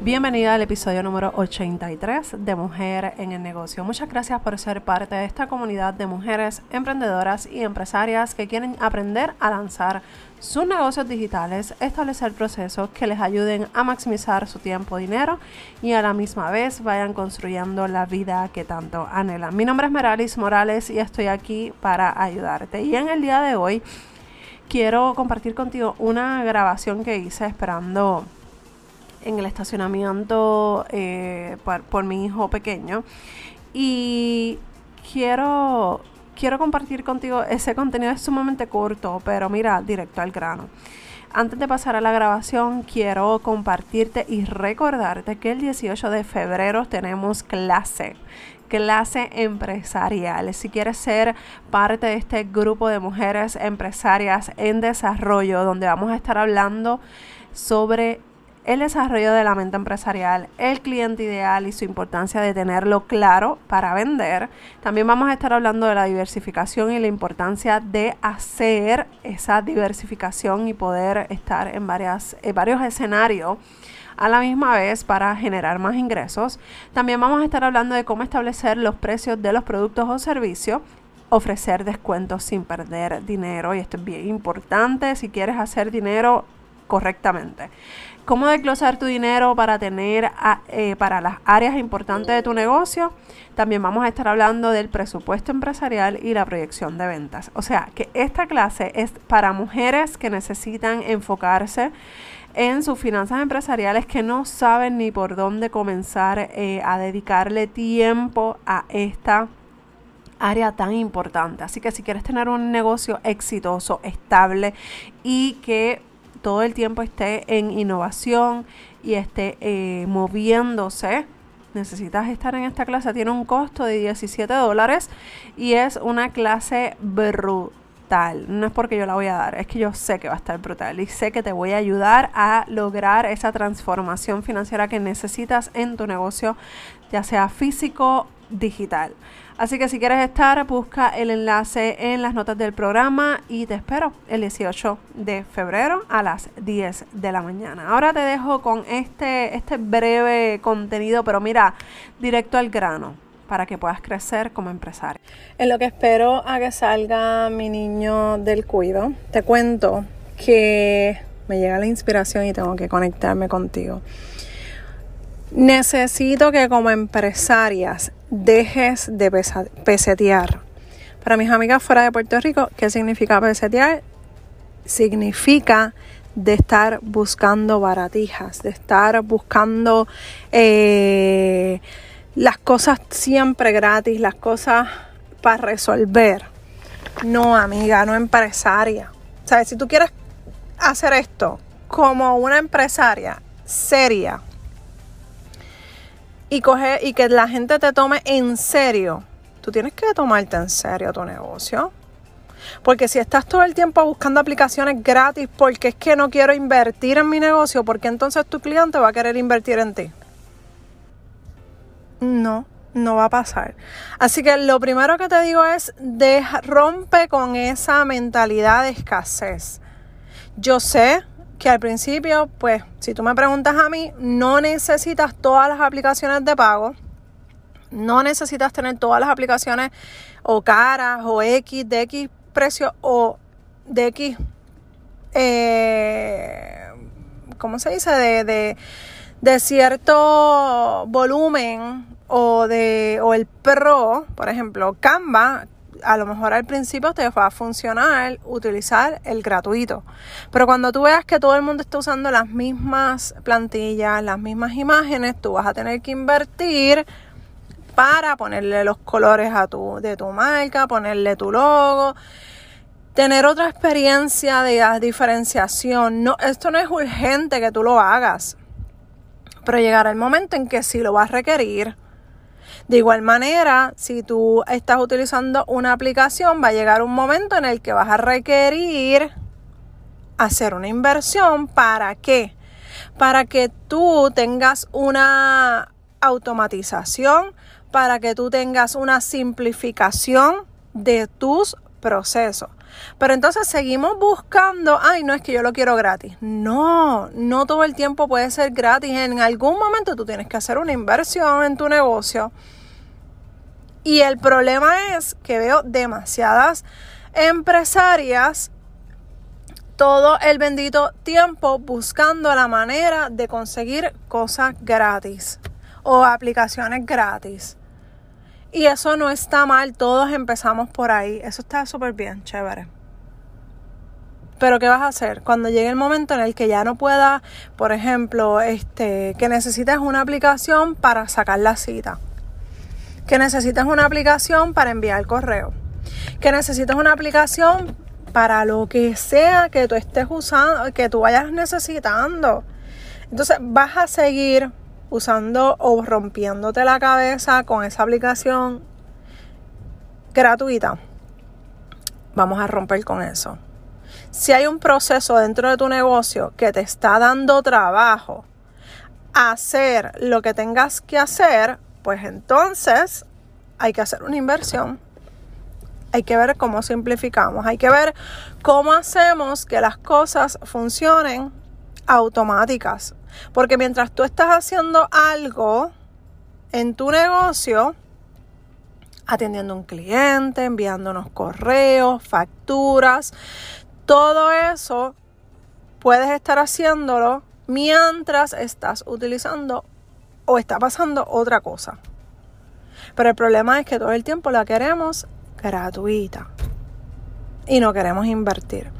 Bienvenida al episodio número 83 de Mujer en el Negocio. Muchas gracias por ser parte de esta comunidad de mujeres emprendedoras y empresarias que quieren aprender a lanzar sus negocios digitales, establecer procesos que les ayuden a maximizar su tiempo, dinero y a la misma vez vayan construyendo la vida que tanto anhelan. Mi nombre es Meralis Morales y estoy aquí para ayudarte. Y en el día de hoy quiero compartir contigo una grabación que hice esperando en el estacionamiento eh, por, mi hijo pequeño. Y quiero, quiero compartir contigo ese contenido, es sumamente corto, pero mira, directo al grano. Antes de pasar a la grabación, quiero compartirte y recordarte que el 18 de febrero tenemos clase clase empresarial. Si quieres ser parte de este grupo de mujeres empresarias en desarrollo, donde vamos a estar hablando sobre el desarrollo de la mente empresarial, el cliente ideal y su importancia de tenerlo claro para vender. También vamos a estar hablando de la diversificación y la importancia de hacer esa diversificación y poder estar en, varias, varios escenarios a la misma vez para generar más ingresos. También vamos a estar hablando de cómo establecer los precios de los productos o servicios ofrecer descuentos sin perder dinero y esto es bien importante si quieres hacer dinero correctamente cómo desglosar tu dinero para tener eh, para las áreas importantes de tu negocio. También vamos a estar hablando del presupuesto empresarial y la proyección de ventas. O sea que esta clase es para mujeres que necesitan enfocarse en sus finanzas empresariales que no saben ni por dónde comenzar eh, a dedicarle tiempo a esta área tan importante. Así que si quieres tener un negocio exitoso, estable y que todo el tiempo esté en innovación y esté eh, moviéndose, necesitas estar en esta clase. Tiene un costo de 17 dólares y es una clase brutal. No es porque yo la voy a dar, es que yo sé que va a estar brutal y sé que te voy a ayudar a lograr esa transformación financiera que necesitas en tu negocio, ya sea físico, digital. Así que si quieres estar, busca el enlace en las notas del programa y te espero el 18 de febrero a las 10 de la mañana. Ahora te dejo con este, este breve contenido, pero mira, directo al grano para que puedas crecer como empresario. En lo que espero a que salga mi niño del cuido, te cuento que me llega la inspiración y tengo que conectarme contigo. Necesito que como empresarias dejes de pesetear. Para mis amigas fuera de Puerto Rico, ¿qué significa pesetear? Significa de estar buscando baratijas, de estar buscando eh, las cosas siempre gratis, las cosas para resolver. No, amiga, no empresaria. ¿Sabes? Si tú quieres hacer esto como una empresaria seria, y, coge, y que la gente te tome en serio, tú tienes que tomarte en serio tu negocio. Porque si estás todo el tiempo buscando aplicaciones gratis porque es que no quiero invertir en mi negocio, porque entonces tu cliente va a querer invertir en ti. No, no va a pasar. Así que lo primero que te digo es, rompe con esa mentalidad de escasez. Yo sé que al principio, pues, si tú me preguntas a mí, no necesitas todas las aplicaciones de pago. No necesitas tener todas las aplicaciones o caras o X de X precio o de X, eh, ¿cómo se dice? De, de, de cierto volumen o de o el pro, por ejemplo, Canva a lo mejor al principio te va a funcionar utilizar el gratuito. Pero cuando tú veas que todo el mundo está usando las mismas plantillas, las mismas imágenes, tú vas a tener que invertir para ponerle los colores a tu, de tu marca, ponerle tu logo, tener otra experiencia de diferenciación. No, esto no es urgente que tú lo hagas, pero llegará el momento en que sí lo vas a requerir de igual manera, si tú estás utilizando una aplicación, va a llegar un momento en el que vas a requerir hacer una inversión. ¿Para qué? Para que tú tengas una automatización, para que tú tengas una simplificación de tus procesos. Pero entonces seguimos buscando, ay, no es que yo lo quiero gratis. No, no todo el tiempo puede ser gratis. En algún momento tú tienes que hacer una inversión en tu negocio. Y el problema es que veo demasiadas empresarias todo el bendito tiempo buscando la manera de conseguir cosas gratis o aplicaciones gratis. Y eso no está mal, todos empezamos por ahí. Eso está súper bien, chévere. Pero ¿qué vas a hacer? Cuando llegue el momento en el que ya no pueda, por ejemplo, este, que necesites una aplicación para sacar la cita. Que necesites una aplicación para enviar correo. Que necesites una aplicación para lo que sea que tú estés usando, que tú vayas necesitando. Entonces vas a seguir usando o rompiéndote la cabeza con esa aplicación gratuita, vamos a romper con eso. Si hay un proceso dentro de tu negocio que te está dando trabajo, hacer lo que tengas que hacer, pues entonces hay que hacer una inversión. Hay que ver cómo simplificamos, hay que ver cómo hacemos que las cosas funcionen automáticas. Porque mientras tú estás haciendo algo en tu negocio, atendiendo a un cliente, enviando unos correos, facturas, todo eso puedes estar haciéndolo mientras estás utilizando o está pasando otra cosa. Pero el problema es que todo el tiempo la queremos gratuita y no queremos invertir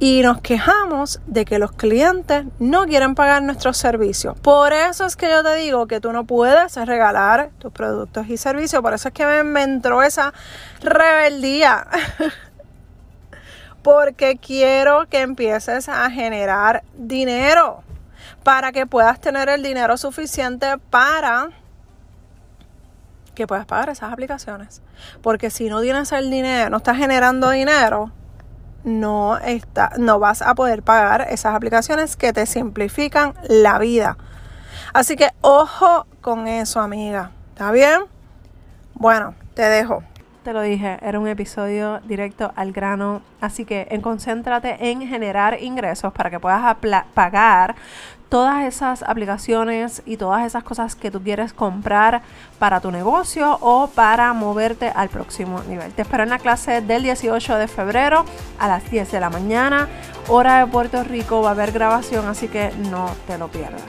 y nos quejamos de que los clientes no quieren pagar nuestros servicios. Por eso es que yo te digo que tú no puedes regalar tus productos y servicios. Por eso es que me, entró esa rebeldía. Porque quiero que empieces a generar dinero para que puedas tener el dinero suficiente para que puedas pagar esas aplicaciones. Porque si no tienes el dinero, no estás generando dinero, no, está, no vas a poder pagar esas aplicaciones que te simplifican la vida. Así que ojo con eso, amiga. ¿Está bien? Bueno, te dejo. Te lo dije, era un episodio directo al grano, así que en, concéntrate en generar ingresos para que puedas pagar todas esas aplicaciones y todas esas cosas que tú quieres comprar para tu negocio o para moverte al próximo nivel. Te espero en la clase del 18 de febrero a las 10 de la mañana, hora de Puerto Rico. Va a haber grabación, así que no te lo pierdas.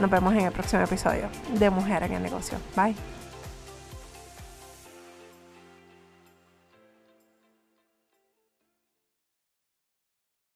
Nos vemos en el próximo episodio de Mujer en el Negocio. Bye.